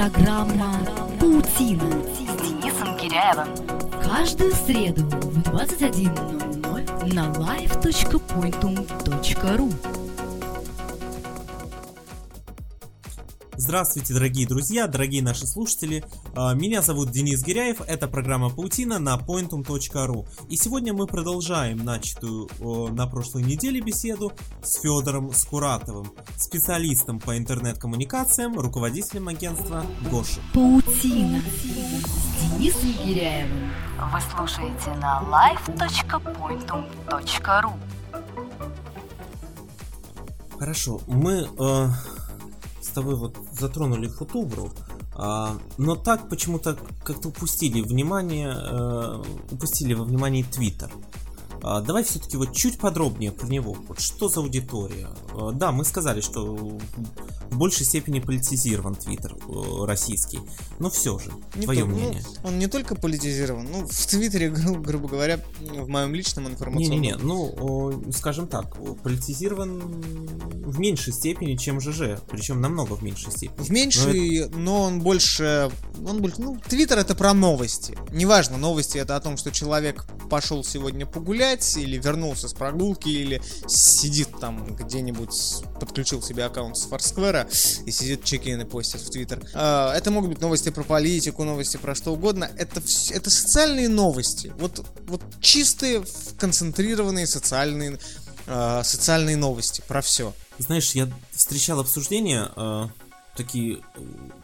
Программа «Паутина» с Денисом Киряевым. Каждую среду в 21.00 на live.pointum.ru Здравствуйте, дорогие друзья, дорогие наши слушатели. А, Меня зовут Денис Гиряев, это программа Паутина на pointum.ru. И сегодня мы продолжаем начатую на прошлой неделе беседу с Федором Скуратовым, специалистом по интернет-коммуникациям, руководителем агентства Гоши. «Паутина» с Денисом Киряевым. Вы слушаете на live.pointum.ru Хорошо, мы э, с тобой вот затронули футубру, а, но так почему-то как-то упустили внимание, э, упустили во внимании Твиттер. А, давай все-таки вот чуть подробнее про него. Вот что за аудитория? А, да, мы сказали, что в большей степени политизирован Твиттер э, российский, но все же, Не твое то- ну, мнение. он не только политизирован, ну, в Твиттере, гру- грубо говоря, в моем личном информационном... Не-не-не, ну, скажем так, политизирован в меньшей степени, чем ЖЖ, причем намного в меньшей степени. В меньшей, но он больше... Он больше... Ну, Твиттер это про новости. Неважно, новости это о том, что человек пошел сегодня погулять, или вернулся с прогулки, или сидит там где-нибудь, подключил себе аккаунт с Форсквера и сидит чекины постит в Твиттер. А, Это могут быть новости про политику, новости про что угодно. Это, это социальные новости. Вот, вот чистые, концентрированные социальные, а, социальные новости про все. Знаешь, я встречал обсуждения, э, такие,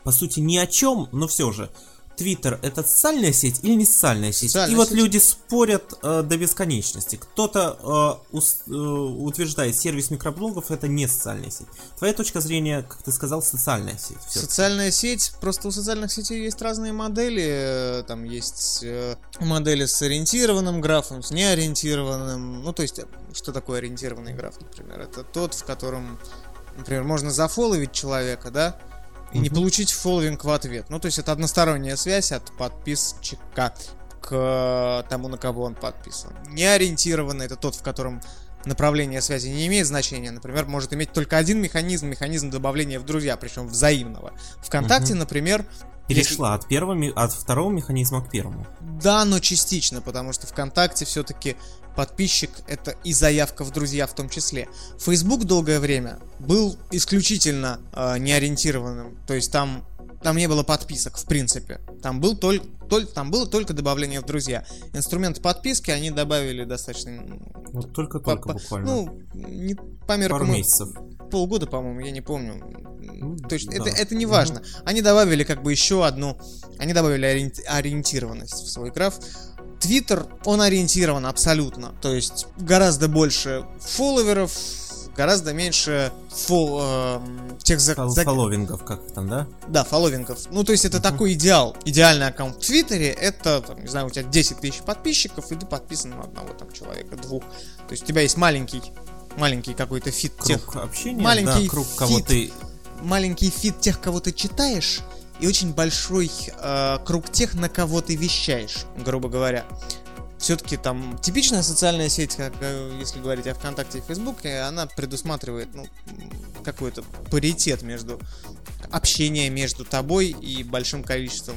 по сути, ни о чем, но все же. Твиттер это социальная сеть или не социальная сеть? Социальная И вот сеть. люди спорят э, до бесконечности. Кто-то э, ус- э, утверждает, сервис микроблогов это не социальная сеть. Твоя точка зрения, как ты сказал, социальная сеть. Всё. Социальная сеть, просто у социальных сетей есть разные модели. э, Там есть э, модели с ориентированным графом, с неориентированным. Ну, то есть, э, что такое ориентированный граф, например? Это тот, в котором, например, можно зафоловить человека, да? И не получить фолловинг в ответ. Ну, то есть, это односторонняя связь от подписчика к тому, на кого он подписан. Неориентированный это тот, в котором направление связи не имеет значения. Например, может иметь только один механизм, механизм добавления в друзья, причем взаимного. Вконтакте, Мгм. например, Перешла от первого, от второго механизма к первому. да, но частично, потому что ВКонтакте все-таки подписчик это и заявка в друзья в том числе. Facebook долгое время был исключительно э, неориентированным, то есть там там не было подписок в принципе, там был только там было только добавление в друзья. Инструмент подписки они добавили достаточно Вот только-только по- буквально. ну не по меркам Пару месяцев. полгода, по-моему, я не помню. Ну, Точно, да. это, это не важно. Они добавили как бы еще одну, они добавили ориенти- ориентированность в свой граф. Твиттер, он ориентирован абсолютно. То есть гораздо больше фолловеров, гораздо меньше фол, эм, тех за, Фол- за- Фолловингов, как там, да? да, фолловингов. Ну, то есть это такой идеал. Идеальный аккаунт в Твиттере, это, там, не знаю, у тебя 10 тысяч подписчиков, и ты подписан на одного там человека, двух. То есть у тебя есть маленький, маленький какой-то feed тех, Круг общения, маленький да, круг, кого feed. ты маленький feed тех, кого ты читаешь, и очень большой э, круг тех, на кого ты вещаешь, грубо говоря. Все-таки там типичная социальная сеть, как, э, если говорить о ВКонтакте и Фейсбуке, она предусматривает ну, какой-то паритет между общение между тобой и большим количеством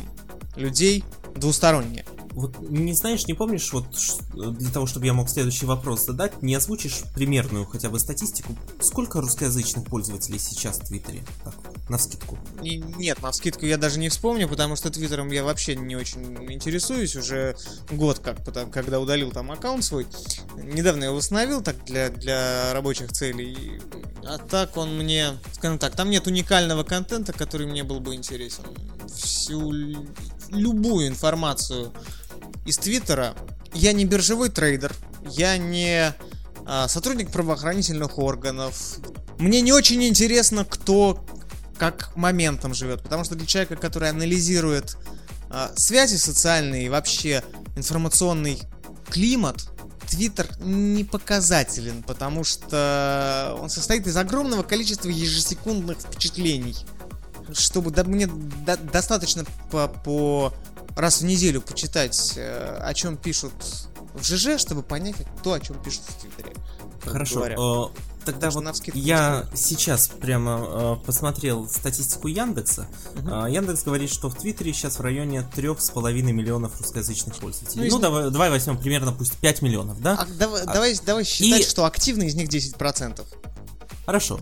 людей двустороннее. Вот не знаешь, не помнишь, вот для того, чтобы я мог следующий вопрос задать, не озвучишь примерную хотя бы статистику, сколько русскоязычных пользователей сейчас в Твиттере? Так, на скидку. Нет, на скидку я даже не вспомню, потому что Твиттером я вообще не очень интересуюсь уже год как, когда удалил там аккаунт свой. Недавно я его восстановил так для, для рабочих целей. А так он мне, скажем так, там нет уникального контента, который мне был бы интересен. Всю любую информацию из Твиттера. Я не биржевой трейдер, я не а, сотрудник правоохранительных органов. Мне не очень интересно, кто как моментом живет, потому что для человека, который анализирует а, связи социальные и вообще информационный климат, Твиттер не показателен, потому что он состоит из огромного количества ежесекундных впечатлений. Чтобы да, мне до- достаточно по, по раз в неделю почитать, э, о чем пишут в ЖЖ, чтобы понять то, о чем пишут в Твиттере. Хорошо. говоря. Э, тогда вот я сейчас прямо э, посмотрел статистику Яндекса. Мгм. А, Яндекс говорит, что в Твиттере сейчас в районе трех с половиной миллионов русскоязычных Ну, пользователей. если- Ну, давай, давай возьмем примерно пусть 5 миллионов, да? А давай, А- давай, давай считать, и- что активно из них 10%. Хорошо.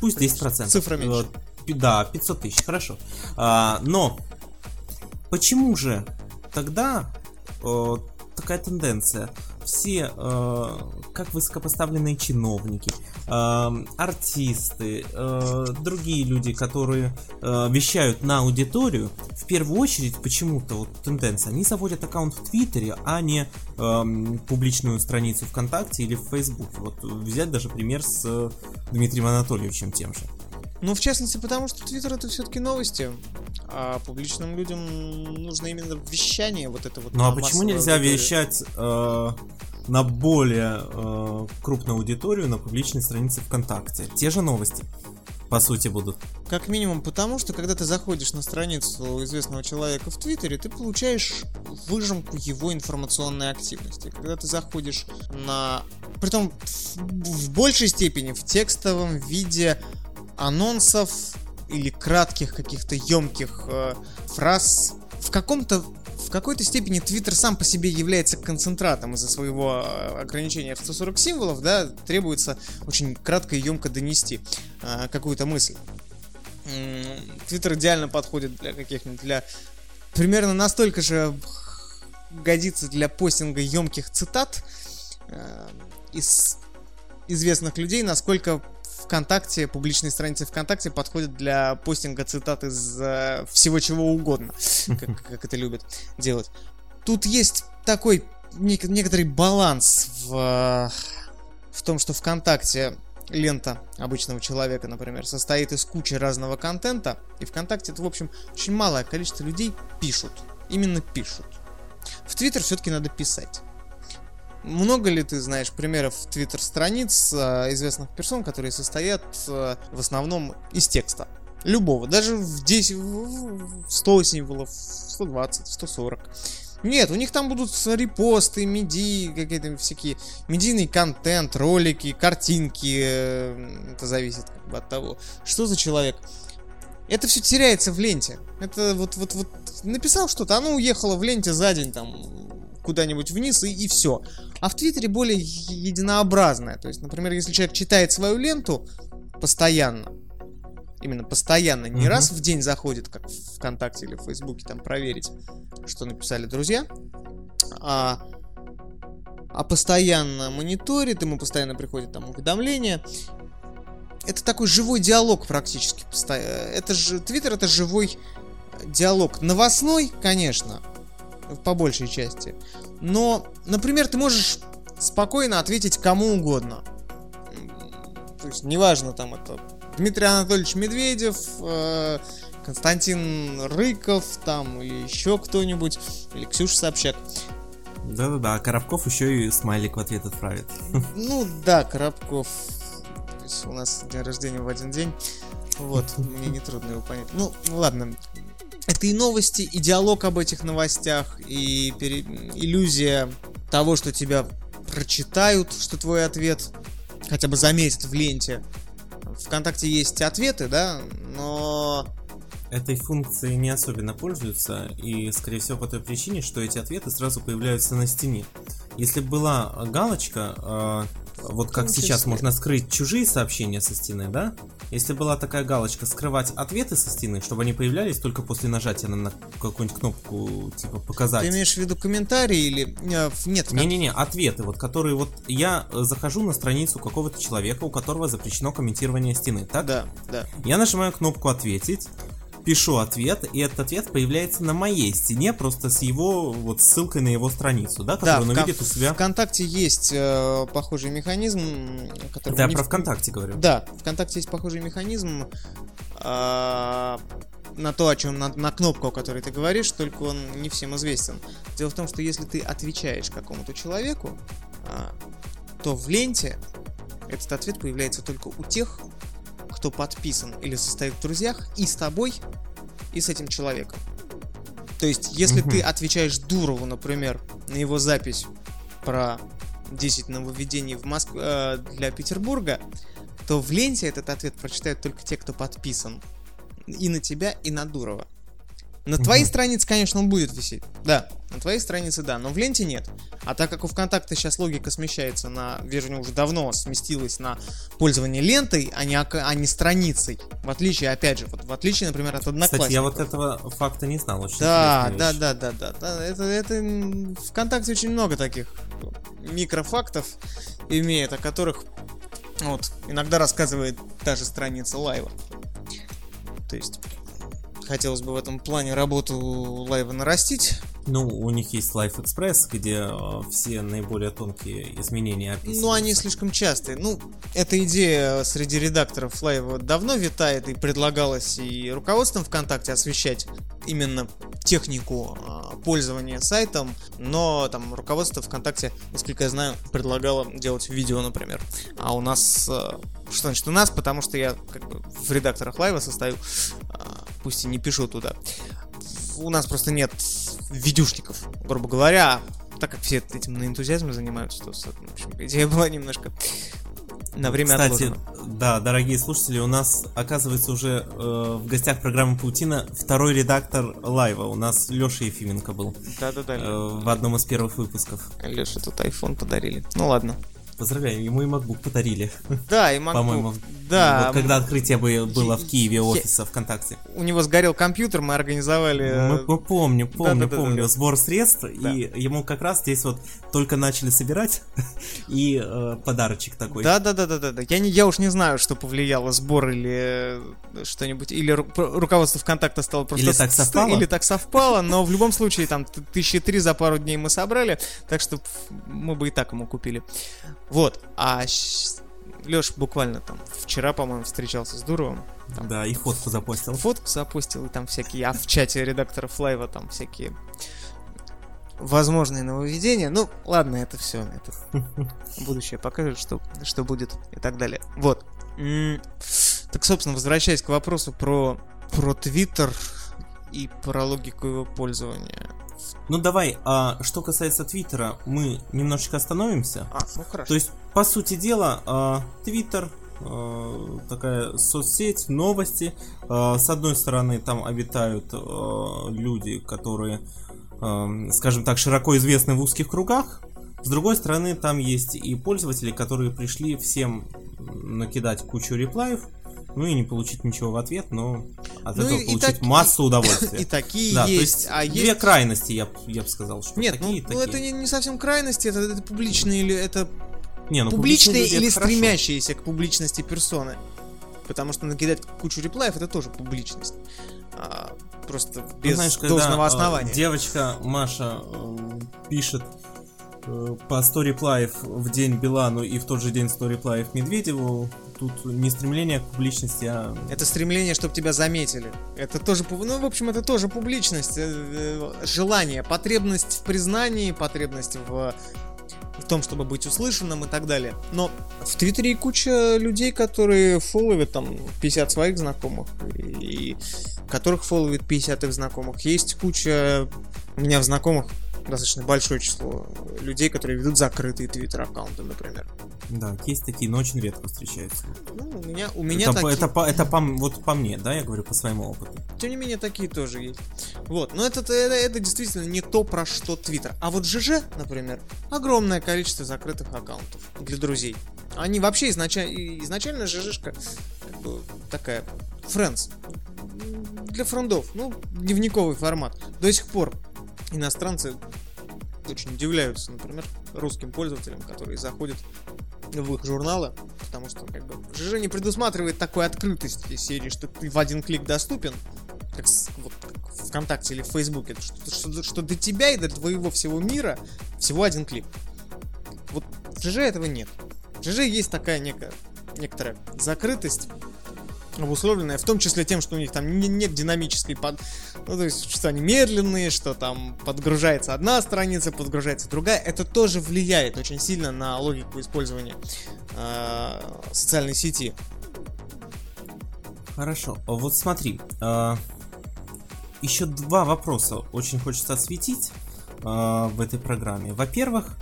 Пусть 10%. Цифра меньше. Э, Да, 500 тысяч, хорошо. А, но почему же тогда э, такая тенденция? Все, э, как высокопоставленные чиновники, э, артисты, э, другие люди, которые э, вещают на аудиторию, в первую очередь почему-то вот тенденция, они заводят аккаунт в Твиттере, а не эм, публичную страницу ВКонтакте или в Фейсбуке. Вот взять даже пример с э, Дмитрием Анатольевичем тем же. Ну, в частности, потому что Твиттер это все-таки новости. А публичным людям нужно именно вещание, вот это вот. Ну а почему нельзя аудиторию. вещать э, на более э, крупную аудиторию на публичной странице ВКонтакте? Те же новости, по сути, будут. Как минимум потому, что когда ты заходишь на страницу известного человека в Твиттере, ты получаешь выжимку его информационной активности. Когда ты заходишь на... Притом в большей степени в текстовом виде анонсов или кратких каких-то емких э, фраз. В каком-то в какой-то степени Твиттер сам по себе является концентратом из-за своего э, ограничения в 140 символов, да, требуется очень кратко и емко донести э, какую-то мысль. Твиттер идеально подходит для каких-нибудь, для примерно настолько же годится для постинга емких цитат э, из известных людей, насколько ВКонтакте, публичные страницы ВКонтакте подходят для постинга цитат из э, всего чего угодно, как, как это любят делать. Тут есть такой нек- некоторый баланс в, в том, что ВКонтакте лента обычного человека, например, состоит из кучи разного контента, и ВКонтакте это, в общем, очень малое количество людей пишут. Именно пишут. В Твиттер все-таки надо писать. Много ли ты знаешь примеров твиттер страниц э, известных персон, которые состоят э, в основном из текста? Любого, даже в 10, в- в 100 символов, 120, 140. Нет, у них там будут репосты, меди, какие-то всякие медийный контент, ролики, картинки. э, Это зависит как бы от того, что за человек. Это все теряется в ленте. Это вот, вот, вот написал что-то, оно уехало в ленте за день там куда-нибудь вниз и, и все. А в Твиттере более единообразное. То есть, например, если человек читает свою ленту постоянно, именно постоянно, не Мгм. раз в день заходит, как в ВКонтакте или в Фейсбуке, там проверить, что написали друзья, а, а постоянно мониторит, ему постоянно приходят там уведомления. Это такой живой диалог практически. посто- Это же Твиттер это живой диалог. Новостной, конечно, по большей части. Но, например, ты можешь спокойно ответить кому угодно. То есть, неважно, там это Дмитрий Анатольевич Медведев, э, Константин Рыков, там, или еще кто-нибудь, или Ксюша Собчак. Да-да-да, а Коробков еще и смайлик в ответ отправит. Ну да, Коробков. То есть у нас день рождения в один день. Вот, мне нетрудно его понять. Ну, ладно. Это и новости, и диалог об этих новостях, и пере- иллюзия того, что тебя прочитают, что твой ответ хотя бы заметят в ленте. Вконтакте есть ответы, да, но Этой функцией не особенно пользуются, и, скорее всего, по той причине, что эти ответы сразу появляются на стене. Если бы была галочка, э, вот как сейчас можно скрыть чужие сообщения со стены, да? Если была такая галочка скрывать ответы со стены, чтобы они появлялись только после нажатия на, на какую-нибудь кнопку, типа показать. ты имеешь в виду комментарии или... э, Нет, Не-не-не, ответы, вот которые вот я э, захожу на страницу какого-то человека, у которого запрещено комментирование стены, так? Да, да. Я нажимаю кнопку ответить, пишу ответ, и этот ответ появляется на моей стене, просто с его вот ссылкой на его страницу, да, Да, которую он в увидит у себя. ВКонтакте есть э, похожий механизм, который... Я не про ВКонтакте говорю. Да, ВКонтакте есть похожий механизм а, на то, о чем на, на кнопку, о которой ты говоришь, только он не всем известен. Дело в том, что если ты отвечаешь какому-то человеку, а, то в ленте этот ответ появляется только у тех, кто подписан или состоит в друзьях и с тобой, и с этим человеком. То есть, если ты отвечаешь Дурову, например, на его запись про 10 нововведений в Моск... э, для Петербурга, то в ленте этот ответ прочитают только те, кто подписан. И на тебя, и на Дурова. На твоей странице, конечно, он будет висеть. Да, на твоей странице да, но в ленте нет. А так как у ВКонтакте сейчас логика смещается на, вернее, уже давно сместилась на пользование лентой, а не, а не страницей. В отличие, опять же, вот в отличие, например, от одноклассников. Кстати, я вот этого факта не знал. Очень Да, да, да, да, да, да. Это, это ВКонтакте очень много таких микрофактов имеет, о которых вот иногда рассказывает даже страница лайва. То есть хотелось бы в этом плане работу лайва нарастить. Ну, у них есть Life Express, где э, все наиболее тонкие изменения описываются. Но они слишком частые. Ну, эта идея среди редакторов лайва давно витает и предлагалась и руководством ВКонтакте освещать именно технику а, пользования сайтом, но там руководство ВКонтакте, насколько я знаю, предлагало делать видео, например. А у нас... а, Что значит у нас? Потому что я как бы в редакторах лайва состою, а, пусть и не пишу туда. У нас просто нет видюшников, грубо говоря, так как все этим на энтузиазме занимаются, то, в общем, идея была немножко на время Кстати, отложена. да, дорогие слушатели, у нас оказывается уже э, в гостях программы Паутина второй редактор лайва. У нас Леша Ефименко был Да-да-да. э, в одном из первых выпусков. Леша, тут iPhone подарили. Ну ладно. Поздравляем, ему и MacBook подарили, Да, и MacBook. по-моему. Да, Вот когда открытие бы- было в Киеве офиса ВКонтакте. у него сгорел компьютер, мы организовали... э, Мы, мы помню, помню, да-да-да-да-да. помню. Сбор средств, и ему как раз здесь вот только начали собирать, и э, подарочек такой. Да, да, да, да, да, да. Я, не, я уж не знаю, что повлияло, сбор или э, что-нибудь, или ру- ру- руководство ВКонтакта стало просто... Или так совпало? Или так совпало, но в любом случае там тысячи три за пару дней мы собрали, так что мы бы и так ему купили. Вот, а Леш буквально там вчера, по-моему, встречался с Дуровым, там Да, и фотку запостил. фотку запустил, и там всякие, а в чате редакторов лайва там всякие возможные нововведения. Ну, ладно, это все, это будущее покажет, что, что будет и так далее. Вот. Так, собственно, возвращаясь к вопросу про, про Твиттер и про логику его пользования. Ну давай, а что касается Твиттера, мы немножечко остановимся. А, ну хорошо. То есть, по сути дела, а, Твиттер а, такая соцсеть, новости. А, С одной стороны, там обитают люди, которые, скажем так, широко известны в узких кругах. С другой стороны, там есть и пользователи, которые пришли всем накидать кучу реплаев, ну и не получить ничего в ответ, но от Ну этого и- и получить так- массу удовольствия. И такие Да, то есть, есть а две есть... крайности, я, я бы сказал, что Нет, такие, ну, и ну, это такие. не, не совсем крайности, это, это публичные или это Не, ну, публичные это или хорошо. стремящиеся к публичности персоны. Потому что накидать кучу реплаев это тоже публичность. А, просто Ну, без знаешь, когда, должного э, основания. девочка Маша э, пишет по 100 реплаев в день Билану и в тот же день 100 реплаев Медведеву, тут не стремление к публичности, а... Это стремление, чтобы тебя заметили. Это тоже, ну, в общем, это тоже публичность, э, э, желание, потребность в признании, потребность в, в том, чтобы быть услышанным и так далее. Но в Твиттере и куча людей, которые фолловят там 50 своих знакомых, и которых фолловит 50 их знакомых. Есть куча у меня в знакомых достаточно большое число людей, которые ведут закрытые твиттер аккаунты, например. Да, есть такие, но очень редко встречаются. Ну, у меня, у меня это, такие... это, по, это по вот по мне, да, я говорю по своему опыту. Тем не менее, такие тоже есть. Вот, но это, это, это действительно не то, про что Твиттер. А вот ЖЖ, например, огромное количество закрытых аккаунтов для друзей. Они вообще изначально, изначально ЖЖшка как бы такая, friends, для френдов, ну, дневниковый формат. До сих пор иностранцы очень удивляются, например, русским пользователям, которые заходят в их журналы, потому что как бы ЖЖ не предусматривает такой открытости серии, что ты в один клик доступен, как, вот, как ВКонтакте или в Фейсбуке, что, что, что до тебя и до твоего всего мира всего один клик. Вот в ЖЖ этого нет. В ЖЖ есть такая некая, некоторая закрытость, обусловленная в том числе тем, что у них там не- нет динамической под... Ну, то есть, что они медленные, что там подгружается одна страница, подгружается другая. Это тоже влияет очень сильно на логику использования э, социальной сети. Хорошо, вот смотри, а, еще два вопроса очень хочется осветить а, в этой программе. Во-первых,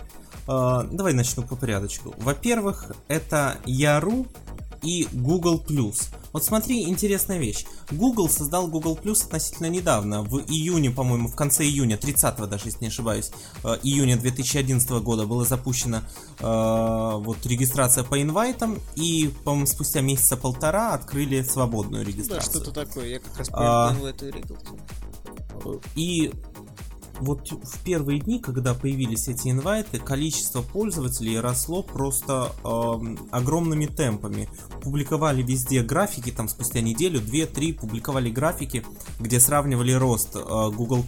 а, давай начну по порядочку. Во-первых, это Яру и Google+. Вот смотри, интересная вещь. Google создал Google Plus относительно недавно, в июне, по-моему, в конце июня, 30 даже, если не ошибаюсь, э, июня 2011 года была запущена э, вот регистрация по инвайтам, и, по-моему, спустя месяца полтора открыли свободную Да, регистрацию. что-то такое, я как раз А. и регался. И вот в первые дни, когда появились эти инвайты, количество пользователей росло просто эм, огромными темпами. Публиковали везде графики, там спустя неделю, 2-3 публиковали графики, где сравнивали рост э, Google+,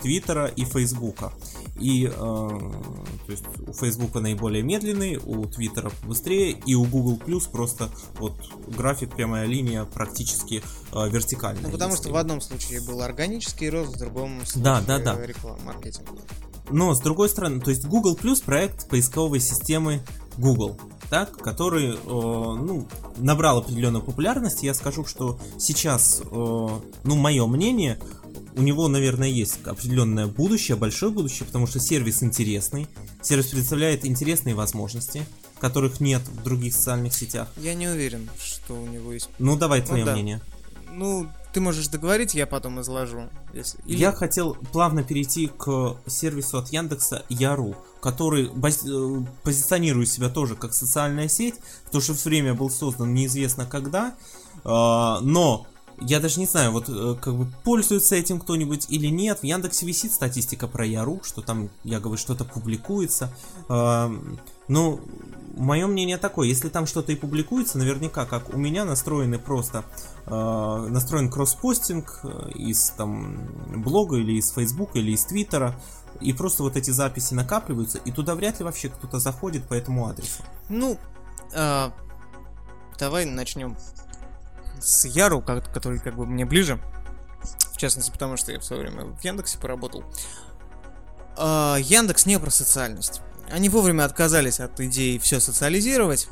Твиттера и Фейсбука. И э, то есть у Фейсбука наиболее медленный, у Твиттера быстрее, и у Google просто вот график, прямая линия практически э, вертикальная. Ну, потому если- что в одном случае был органический рост, в другом случае Да, да, да. реклама, маркетинг. Но с другой стороны, то есть Google Plus проект поисковой системы Google, так, который, э, ну, набрал определенную популярность. Я скажу, что сейчас, э, ну, мое мнение, у него, наверное, есть определенное будущее, большое будущее, потому что сервис интересный, сервис представляет интересные возможности, которых нет в других социальных сетях. Я не уверен, что у него есть... Ну, давай твое да. мнение. Ну, ты можешь договорить, я потом изложу. Если... Или- Я хотел плавно перейти к сервису от Яндекса Яру, который баз- э, позиционирует себя тоже как социальная сеть, в то же время был создан неизвестно когда, а, но я даже не знаю, вот э, как бы пользуется этим кто-нибудь или нет. В Яндексе висит статистика про Яру, что там, я говорю, что-то публикуется. Ну, мое мнение такое, если там что-то и публикуется, наверняка, как у меня настроены просто, э, настроен кросспостинг э, из там блога или из Фейсбука или из Твиттера, и просто вот эти записи накапливаются, и туда вряд ли вообще кто-то заходит по этому адресу. Ну, а, давай начнем с Яру, ко- который как бы мне ближе. В частности, потому что я в свое время в Яндексе поработал. А, Яндекс не про социальность. Они вовремя отказались от идеи все социализировать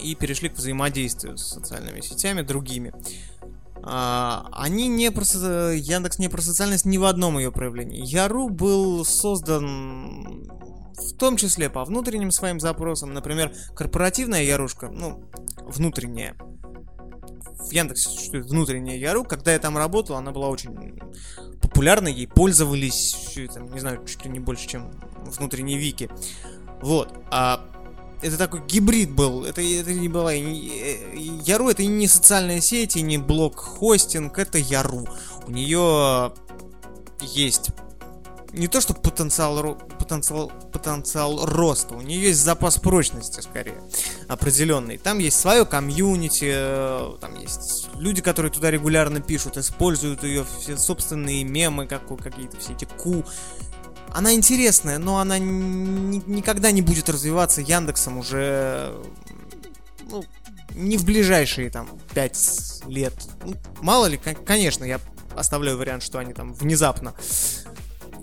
и перешли к взаимодействию с социальными сетями другими. А, они не про Яндекс не про социальность ни в одном ее проявлении. Яру был создан в том числе по внутренним своим запросам. Например, корпоративная Ярушка, ну, внутренняя. В Яндексе существует внутренняя Яру. Когда я там работал, она была очень популярной, ей пользовались, там, не знаю, чуть ли не больше, чем внутренней Вики. Вот. А это такой гибрид был. Это, это не была... Яру это не социальная сеть, и не блок-хостинг, это Яру. У нее есть не то что потенциал, потенциал, потенциал роста, у нее есть запас прочности скорее определенный. Там есть свое комьюнити, э, там есть люди, которые туда регулярно пишут, используют ее все собственные мемы, как, какие-то все эти ку. Она интересная, но она ни- никогда не будет развиваться Яндексом уже ну, не в ближайшие там 5 лет. Ну, мало ли, кон- конечно, я оставляю вариант, что они там внезапно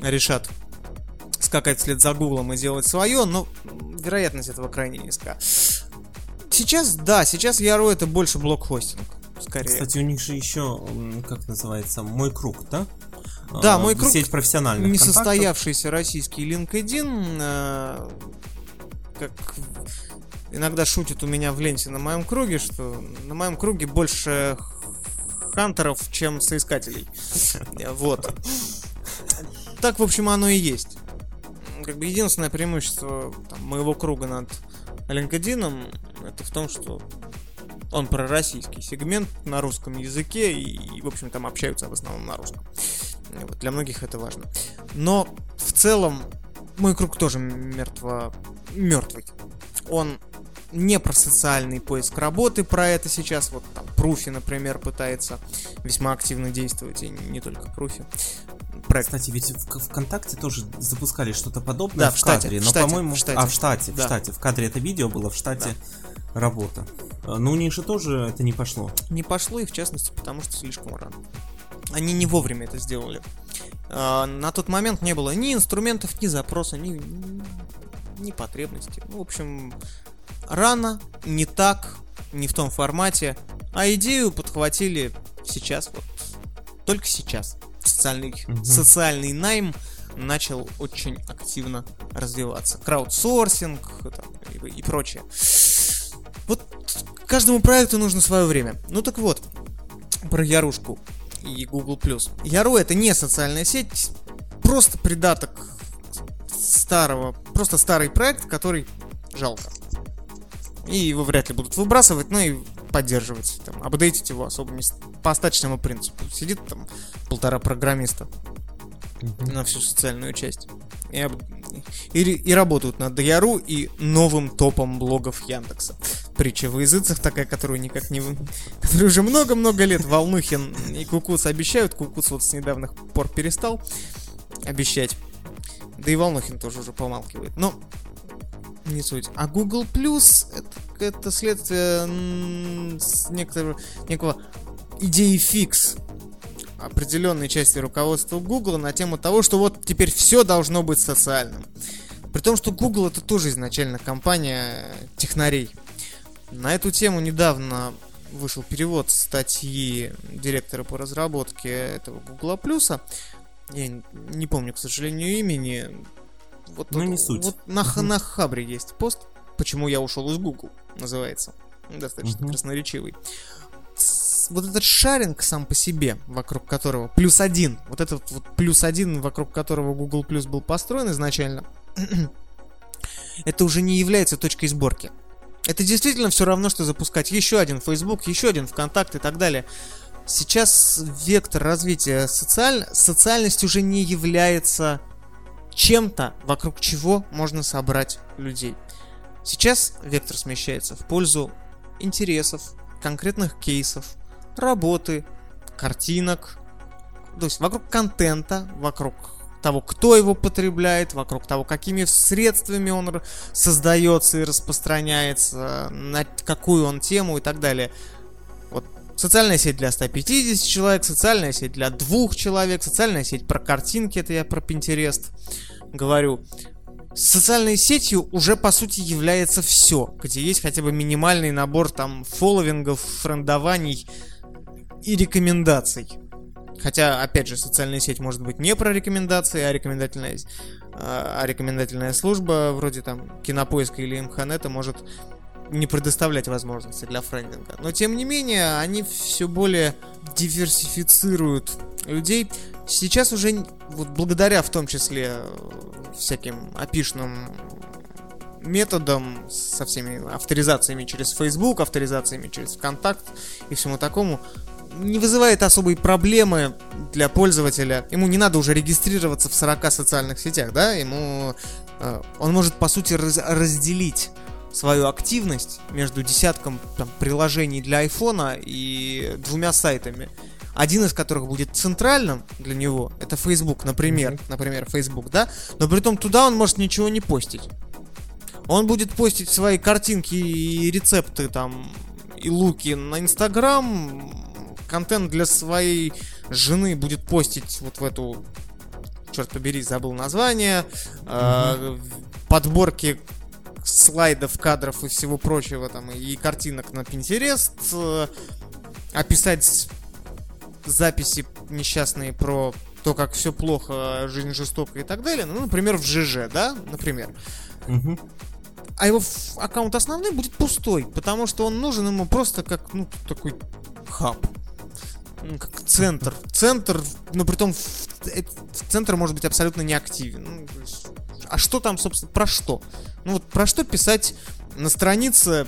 решат скакать вслед за Гуглом и делать свое, но вероятность этого крайне низка. Сейчас, да, сейчас Яру это больше блок-хостинг, скорее. Кстати, у них же еще, как называется, мой круг, да? Да, А, «Мой круг» Сеть профессиональных контактов. Несостоявшийся российский LinkedIn, э, как иногда шутят у меня в ленте на моем круге, что на моем круге больше хантеров, чем соискателей. Вот. Так, в общем, оно и есть. Как бы единственное преимущество там, моего круга над LinkedIn это в том, что он пророссийский сегмент на русском языке, и, в общем, там общаются в основном на русском. Вот, для многих это важно. Но в целом мой круг тоже мертво... мертвый. Он не про социальный поиск работы, про это сейчас. Вот там Пруфи, например, пытается весьма активно действовать, и не только Пруфи. Проект. Кстати, ведь в ВКонтакте тоже запускали что-то подобное Да, в, в штате, кадре, в но, штате, по-моему, в штате. а в штате, в Да. штате, в кадре это видео было, в штате работа. А, Но у них же тоже это не пошло. Не пошло, и в частности, потому что слишком рано. Они не вовремя это сделали. А, на тот момент не было ни инструментов, ни запроса, ни, ни потребностей. Ну, в общем, рано, не так, не в том формате. А идею подхватили сейчас, вот только сейчас. Социальный, Мгм. социальный найм начал очень активно развиваться. Краудсорсинг там, и, и прочее. Вот каждому проекту нужно свое время. Ну так вот, про Ярушку и Google+. Яру это не социальная сеть, просто придаток старого, просто старый проект, который жалко. И его вряд ли будут выбрасывать, ну и поддерживать, там, апдейтить его особо по остаточному принципу. Сидит там полтора программиста на всю социальную часть. И, об... и, и работают над Яру и новым топом блогов Яндекса. Притча в языцах такая, которую никак не... Которую уже много-много лет Волнухин и Кукуц обещают. Кукуц вот с недавних пор перестал обещать. Да и Волнухин тоже уже помалкивает. Но не суть. А Google Plus это, это следствие некоторого, некого идеи фикс определенной части руководства Google на тему того, что вот теперь все должно быть социальным. При том, что Google это тоже изначально компания технарей. На эту тему недавно вышел перевод статьи директора по разработке этого Google Plus. Я не помню, к сожалению, имени. Вот, Ну, вот- не суть. Вот на, х- на Хабре есть пост, почему я ушел из Google, называется. Достаточно Мгм. красноречивый. С- Вот этот шаринг сам по себе, вокруг которого плюс один, вот этот вот плюс один, вокруг которого Google Plus был построен изначально, это уже не является точкой сборки. Это действительно все равно, что запускать еще один Facebook, еще один ВКонтакт и так далее. Сейчас вектор развития социаль... социальность уже не является чем-то, вокруг чего можно собрать людей. Сейчас вектор смещается в пользу интересов, конкретных кейсов, работы, картинок, то есть вокруг контента, вокруг того, кто его потребляет, вокруг того, какими средствами он создается и распространяется, на какую он тему и так далее. Социальная сеть для 150 человек, социальная сеть для двух человек, социальная сеть про картинки, это я про Pinterest говорю. Социальной сетью уже по сути является все, где есть хотя бы минимальный набор там фолловингов, френдований и рекомендаций. Хотя, опять же, социальная сеть может быть не про рекомендации, а рекомендательная, а а рекомендательная служба вроде там Кинопоиска или МХНета может не предоставлять возможности для френдинга. Но тем не менее, они все более диверсифицируют людей. Сейчас уже, вот благодаря в том числе э, всяким опишным методам со всеми авторизациями через Facebook, авторизациями через ВКонтакт и всему такому, не вызывает особой проблемы для пользователя. Ему не надо уже регистрироваться в 40 социальных сетях, да? Ему э, он может по сути раз- разделить свою активность между десятком там, приложений для айфона и двумя сайтами. Один из которых будет центральным для него, это Facebook, например, например, Facebook, да, но при том туда он может ничего не постить. Он будет постить свои картинки и рецепты там и луки на Инстаграм, контент для своей жены будет постить вот в эту, черт побери, забыл название, э, подборки слайдов, кадров и всего прочего там и картинок на Pinterest, э, описать записи несчастные про то, как все плохо, жизнь жестока и так далее. Ну, например, в ЖЖ, да, например. Мгм. А его аккаунт основной будет пустой, потому что он нужен ему просто как, ну, такой хаб. Ну, как центр. Центр, но при том центр может быть абсолютно неактивен. Ну, то есть, а что там, собственно, про что? Ну вот про что писать на странице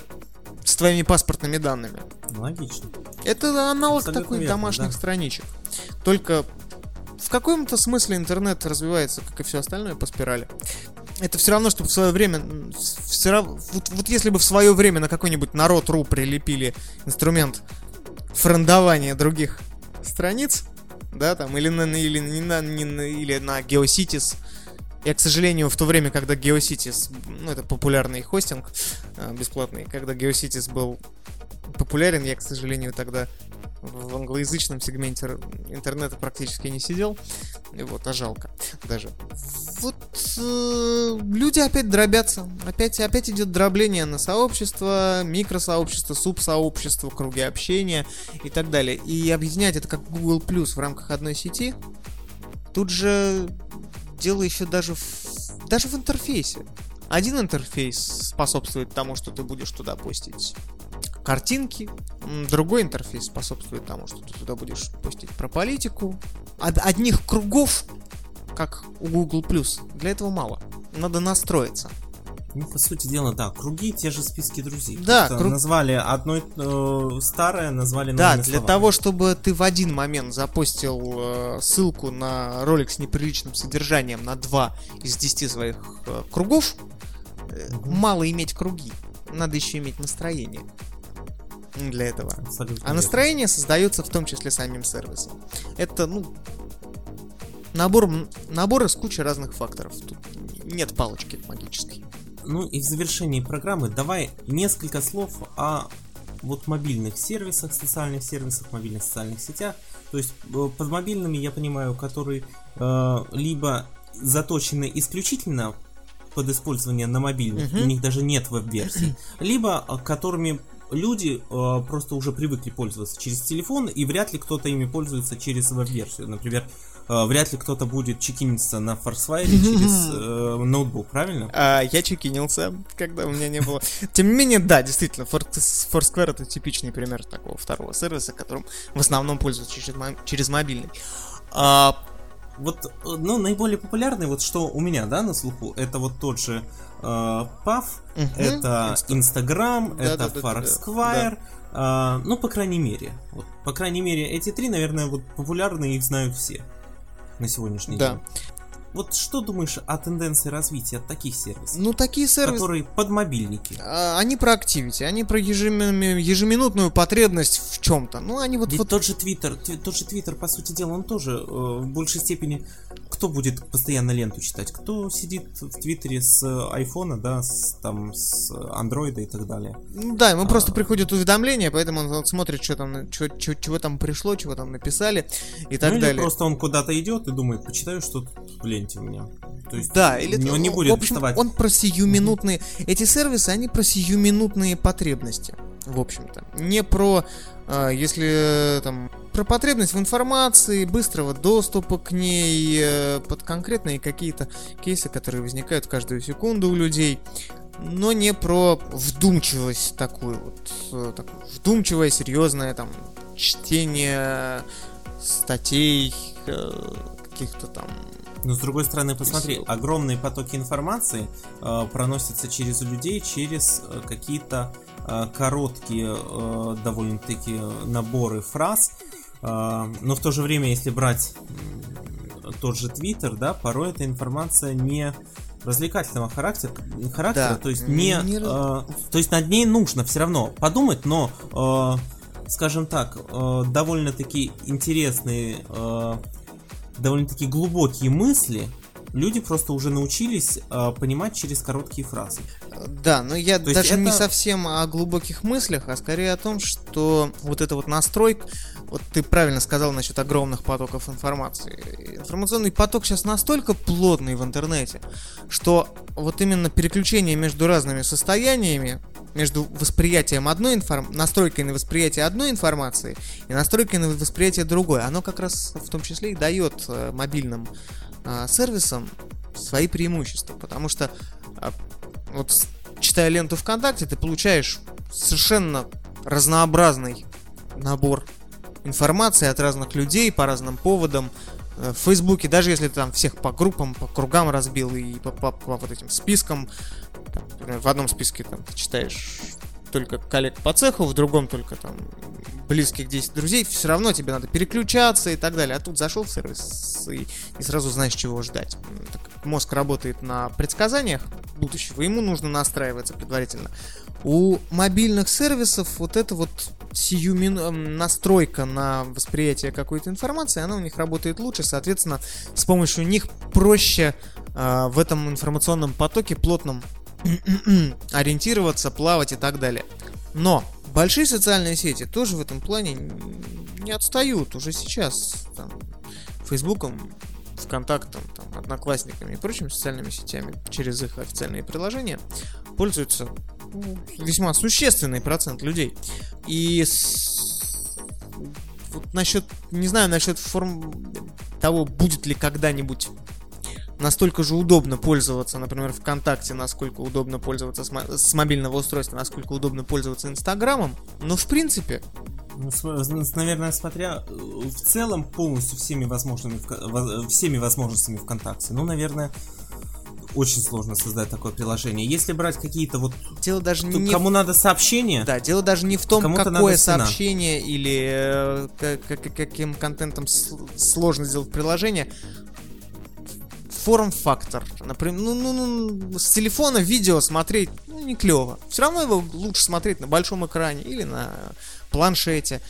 с твоими паспортными данными? Логично. Это аналог Абсолютно такой верно, домашних да. страничек. Только в каком-то смысле интернет развивается, как и все остальное, по спирали. Это все равно, чтобы в свое время... м, с- всё рав- вот, вот если бы в свое время на какой-нибудь народ.ру прилепили инструмент френдования других страниц, да, там, или на, или, на- или на GeoCities, я, к сожалению, в то время, когда GeoCities, ну, это популярный хостинг э, бесплатный, когда GeoCities был популярен, я, к сожалению, тогда в англоязычном сегменте интернета практически не сидел. И вот, а жалко даже. Вот э, люди опять дробятся. Опять, опять идет дробление на сообщество, микросообщество, субсообщество, круги общения и так далее. И объединять это как Google Plus в рамках одной сети, тут же дело еще даже в, даже в интерфейсе. Один интерфейс способствует тому, что ты будешь туда постить картинки, другой интерфейс способствует тому, что ты туда будешь постить про политику. Од- одних кругов, как у Google+, для этого мало. Надо настроиться. Ну, по сути дела, да, круги, те же списки друзей. Да, круг- назвали одно э, старое, назвали Да, для словами. того, чтобы ты в один момент запостил э, ссылку на ролик с неприличным содержанием на два из 10 своих э, кругов, э, Мгм. мало иметь круги. Надо еще иметь настроение для этого. Абсолютно А верно. настроение создается в том числе самим сервисом. Это, ну, набор, набор из кучи разных факторов. Тут нет палочки магической. Ну и в завершении программы давай несколько слов о вот мобильных сервисах, социальных сервисах, мобильных социальных сетях. То есть э, под мобильными я понимаю, которые э, либо заточены исключительно под использование на мобильных, Мгм. у них даже нет веб-версий, либо э, которыми люди э, просто уже привыкли пользоваться через телефон, и вряд ли кто-то ими пользуется через веб-версию. Например, вряд ли кто-то будет чекиниться на Форсфайре через э, ноутбук, правильно? А, я чекинился, когда у меня не было. Тем не менее, да, действительно, Foursquare это типичный пример такого второго сервиса, которым в основном пользуются через, через мобильный. А, Вот, э, ну, наиболее популярный, вот что у меня, да, на слуху, это вот тот же э, PAF, мгм, это Инста- Instagram, Да, это да, да, да, Foursquare, э, ну, по крайней мере. Вот, по крайней мере, эти три, наверное, вот популярные, их знают все на сегодняшний Да. день. Вот что думаешь о тенденции развития таких сервисов, Ну, такие сервисы... которые под мобильники? а, Они про активити, они про ежеми- ежеминутную потребность в чем-то. Ну, они вот, Ведь вот тот же Твиттер, тв- тот же Твиттер, по сути дела, он тоже э, в большей степени кто будет постоянно ленту читать? Кто сидит в Твиттере с айфона, да, с, там, с андроида и так далее? Ну да, ему А. просто приходят уведомления, поэтому он смотрит, что там, чё- чё- чего там пришло, чего там написали и так ну, или далее. просто он куда-то идет и думает, почитаю, что тут в у меня. То есть Да, или он не в будет общем, доставать. он про сиюминутные. Эти сервисы, они про сиюминутные потребности, в общем-то. Не про, а, если э, там про потребность в информации, быстрого доступа к ней, э, под конкретные какие-то кейсы, которые возникают каждую секунду у людей. Но не про вдумчивость такую вот, э, такую вдумчивое, серьезное там чтение статей, э, каких-то там Но с другой стороны, посмотри, огромные потоки информации э, проносятся через людей, через э, какие-то э, короткие э, довольно-таки наборы фраз. Э, но в то же время, если брать тот же Твиттер, да, порой эта информация не развлекательного характера, характера Да, то есть не, не э, то есть над ней нужно все равно подумать, но э, скажем так, э, довольно-таки интересные э, довольно-таки глубокие мысли люди просто уже научились э, понимать через короткие фразы. Да, но я То даже не это- совсем о глубоких мыслях, а скорее о том, что вот эта вот настройка, вот ты правильно сказал насчет огромных потоков информации. Информационный поток сейчас настолько плотный в интернете, что вот именно переключение между разными состояниями, между восприятием одной информации, настройкой на восприятие одной информации и настройкой на восприятие другой, оно как раз в том числе и дает э, мобильным а, сервисам свои преимущества, потому что а, вот читая ленту ВКонтакте, ты получаешь совершенно разнообразный набор информации от разных людей по разным поводам. Э, В Фейсбуке, даже если ты там всех по группам, по кругам разбил и по, по- по вот этим спискам, там, например, в одном списке там ты читаешь только коллег по цеху, в другом только там близких 10 друзей, все равно тебе надо переключаться и так далее. А тут зашел в сервис и, и сразу знаешь, чего ждать. М, так мозг работает на предсказаниях будущего, ему нужно настраиваться предварительно. У мобильных сервисов вот эта вот сиюмин... настройка на восприятие какой-то информации, она у них работает лучше, соответственно, с помощью них проще э, в этом информационном потоке плотном ориентироваться, плавать и так далее. Но большие социальные сети тоже в этом плане не отстают уже сейчас. Там, Фейсбуком, ВКонтактом, там, Одноклассниками и прочими социальными сетями через их официальные приложения пользуются весьма существенный процент людей. И с- вот насчет, не знаю, насчет форм того, будет ли когда-нибудь настолько же удобно пользоваться, например, ВКонтакте, насколько удобно пользоваться с, мо- с мобильного устройства, насколько удобно пользоваться Инстаграмом. Но в принципе, Ну, наверное, смотря э, в целом полностью всеми возможными всеми возможностями ВКонтакте. Ну, наверное, очень сложно создать такое приложение. Если брать какие-то вот дело даже не кому надо сообщение, Да, дело даже не в том, какое сообщение или э, ка- ка- каким контентом сложно сделать приложение. Форм-фактор. Например, ну, ну, ну, с телефона видео смотреть ну, не клево. Все равно его лучше смотреть на большом экране или на планшете.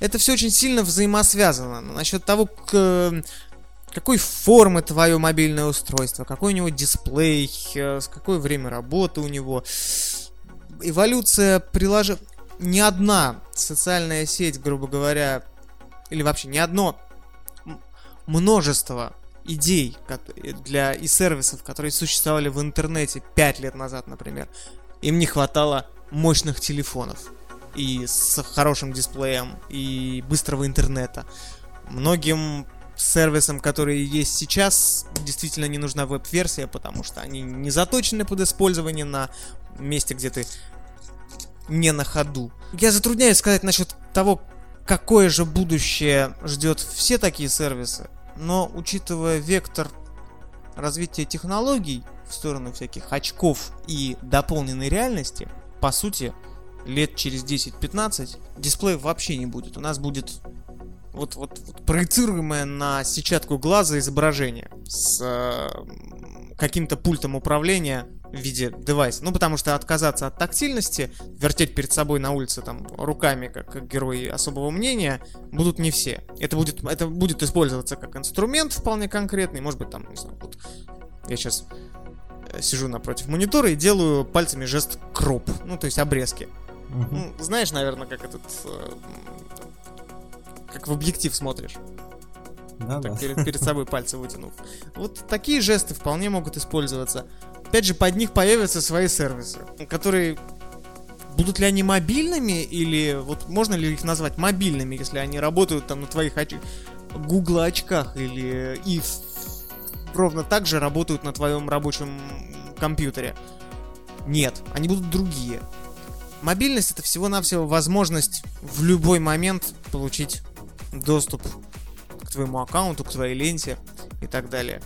Это все очень сильно взаимосвязано. Насчет того, к- какой формы твое мобильное устройство, какой у него дисплей, э, с какое время работы у него. Эволюция приложения... Ни одна социальная сеть, грубо говоря, или вообще ни одно множество идей для и сервисов, которые существовали в интернете 5 лет назад, например, им не хватало мощных телефонов и с хорошим дисплеем и быстрого интернета. Многим сервисам, которые есть сейчас, действительно не нужна веб-версия, потому что они не заточены под использование на месте, где ты не на ходу. Я затрудняюсь сказать насчет того, какое же будущее ждет все такие сервисы, но учитывая вектор развития технологий в сторону всяких очков и дополненной реальности, по сути, лет через 10-15 дисплеев вообще не будет. У нас будет вот, вот, вот проецируемое на сетчатку глаза изображение с э, каким-то пультом управления в виде девайса. Ну, потому что отказаться от тактильности, вертеть перед собой на улице там руками, как, как герои особого мнения, будут не все. Это будет, это будет использоваться как инструмент вполне конкретный, может быть, там, не знаю, вот я сейчас сижу напротив монитора и делаю пальцами жест кроп, ну, то есть обрезки. Мгм. Ну, знаешь, наверное, как этот... э, как в объектив смотришь. Да, да. Так, перед, перед собой пальцы вытянув. Вот такие жесты вполне могут использоваться. Опять же, под них появятся свои сервисы, которые... Будут ли они мобильными, или вот можно ли их назвать мобильными, если они работают там на твоих оч... Google очках, или и ровно так же работают на твоем рабочем компьютере? Нет, они будут другие. Мобильность это всего-навсего возможность в любой момент получить доступ к твоему аккаунту, к твоей ленте и так далее.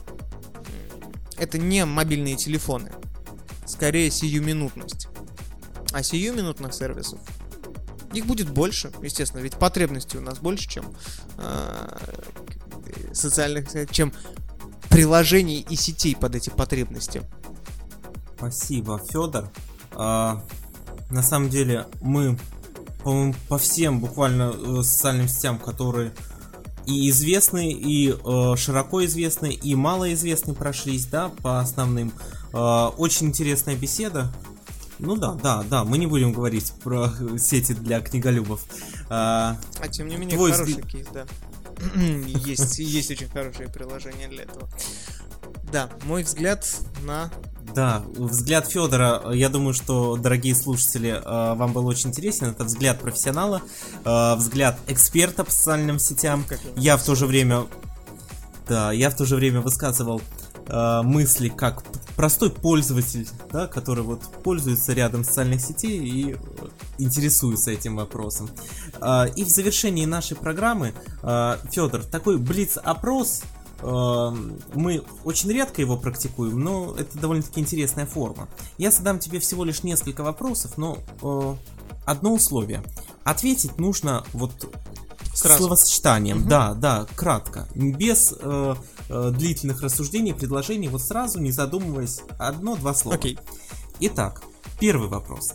Это не мобильные телефоны. Скорее сиюминутность. А сиюминутных сервисов их будет больше, естественно, ведь потребностей у нас больше, чем э, социальных, чем приложений и сетей под эти потребности. Спасибо, Федор. А, на самом деле, мы, по всем буквально э, социальным сетям, которые и известны, и э, широко известны, и малоизвестны прошлись, да, по основным. Э, очень интересная беседа. Ну да, да, да, мы не будем говорить про сети для книголюбов. А, А тем не менее, Твой хороший взгляд- кейс, да. есть, есть очень хорошие приложения для этого. Да, мой взгляд на Да, взгляд Федора, я думаю, что, дорогие слушатели, э, вам был очень интересен. Это взгляд профессионала, э, взгляд эксперта по социальным сетям. Я в то же время, да, я в то же время высказывал э, мысли как простой пользователь, да, который вот пользуется рядом социальных сетей и э, интересуется этим вопросом. Э, И в завершении нашей программы, Федор, такой блиц-опрос Э, Мы очень редко его практикуем, но это довольно-таки интересная форма. Я задам тебе всего лишь несколько вопросов, но э, одно условие. Ответить нужно вот Сразу. словосочетанием, Мгм. да, да, кратко, без э, э, длительных рассуждений, предложений, вот сразу, не задумываясь, одно-два слова. Окей. Итак, первый вопрос.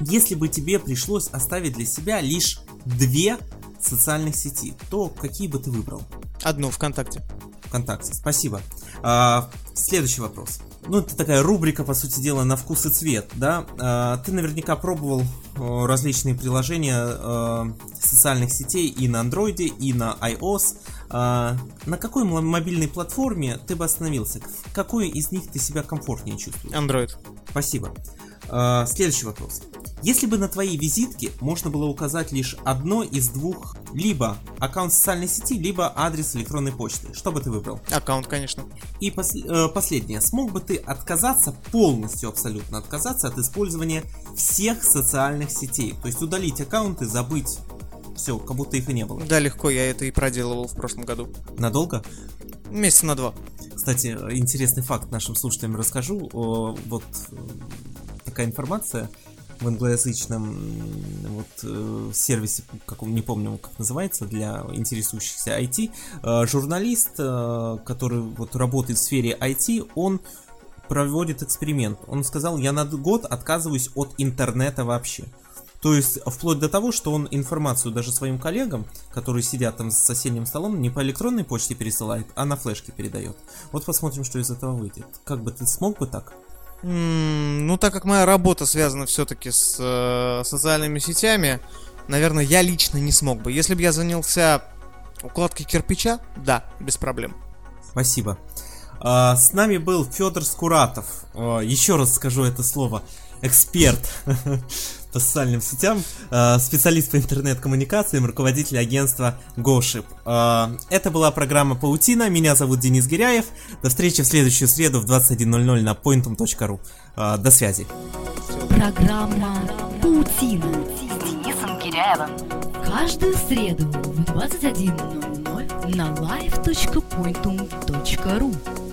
Если бы тебе пришлось оставить для себя лишь две социальных сети, то какие бы ты выбрал? Одну ВКонтакте. ВКонтакте. Спасибо. А, следующий вопрос. Ну, это такая рубрика, по сути дела, на вкус и цвет, да? А, ты наверняка пробовал различные приложения э, социальных сетей и на андроиде, и на iOS. А, на какой мобильной платформе ты бы остановился? В какой из них ты себя комфортнее чувствуешь? Android. Спасибо. А, следующий вопрос. Если бы на твоей визитке можно было указать лишь одно из двух либо аккаунт социальной сети, либо адрес электронной почты. Что бы ты выбрал? Аккаунт, конечно. И пос- э, последнее. Смог бы ты отказаться, полностью абсолютно отказаться от использования всех социальных сетей? То есть удалить аккаунты, забыть все, как будто их и не было. Да, легко, я это и проделывал в прошлом году. Надолго? Месяца на два. Кстати, интересный факт нашим слушателям расскажу. Вот э, такая информация в англоязычном вот, э, сервисе, каком не помню, как называется, для интересующихся IT. Э, Журналист, э, который вот работает в сфере IT, он проводит эксперимент. Он сказал, я на год отказываюсь от интернета вообще. То есть, вплоть до того, что он информацию даже своим коллегам, которые сидят там за соседним столом, не по электронной почте пересылает, а на флешке передает. Вот посмотрим, что из этого выйдет. Как бы ты смог бы так? Ну, так как моя работа связана все-таки с э, социальными сетями, наверное, я лично не смог бы. Если бы я занялся укладкой кирпича, да, без проблем. Спасибо. А, С нами был Федор Скуратов. А, Еще раз скажу это слово. Эксперт по социальным сетям, а, специалист по интернет-коммуникациям, руководитель агентства GoShip. А, Это была программа Паутина. Меня зовут Денис Гиряев. До встречи в следующую среду в 21.00 на pointum.ru. А, До связи. Программа «Паутина». С Денисом Киряевым. Каждую среду в 21.00 на live.pointum.ru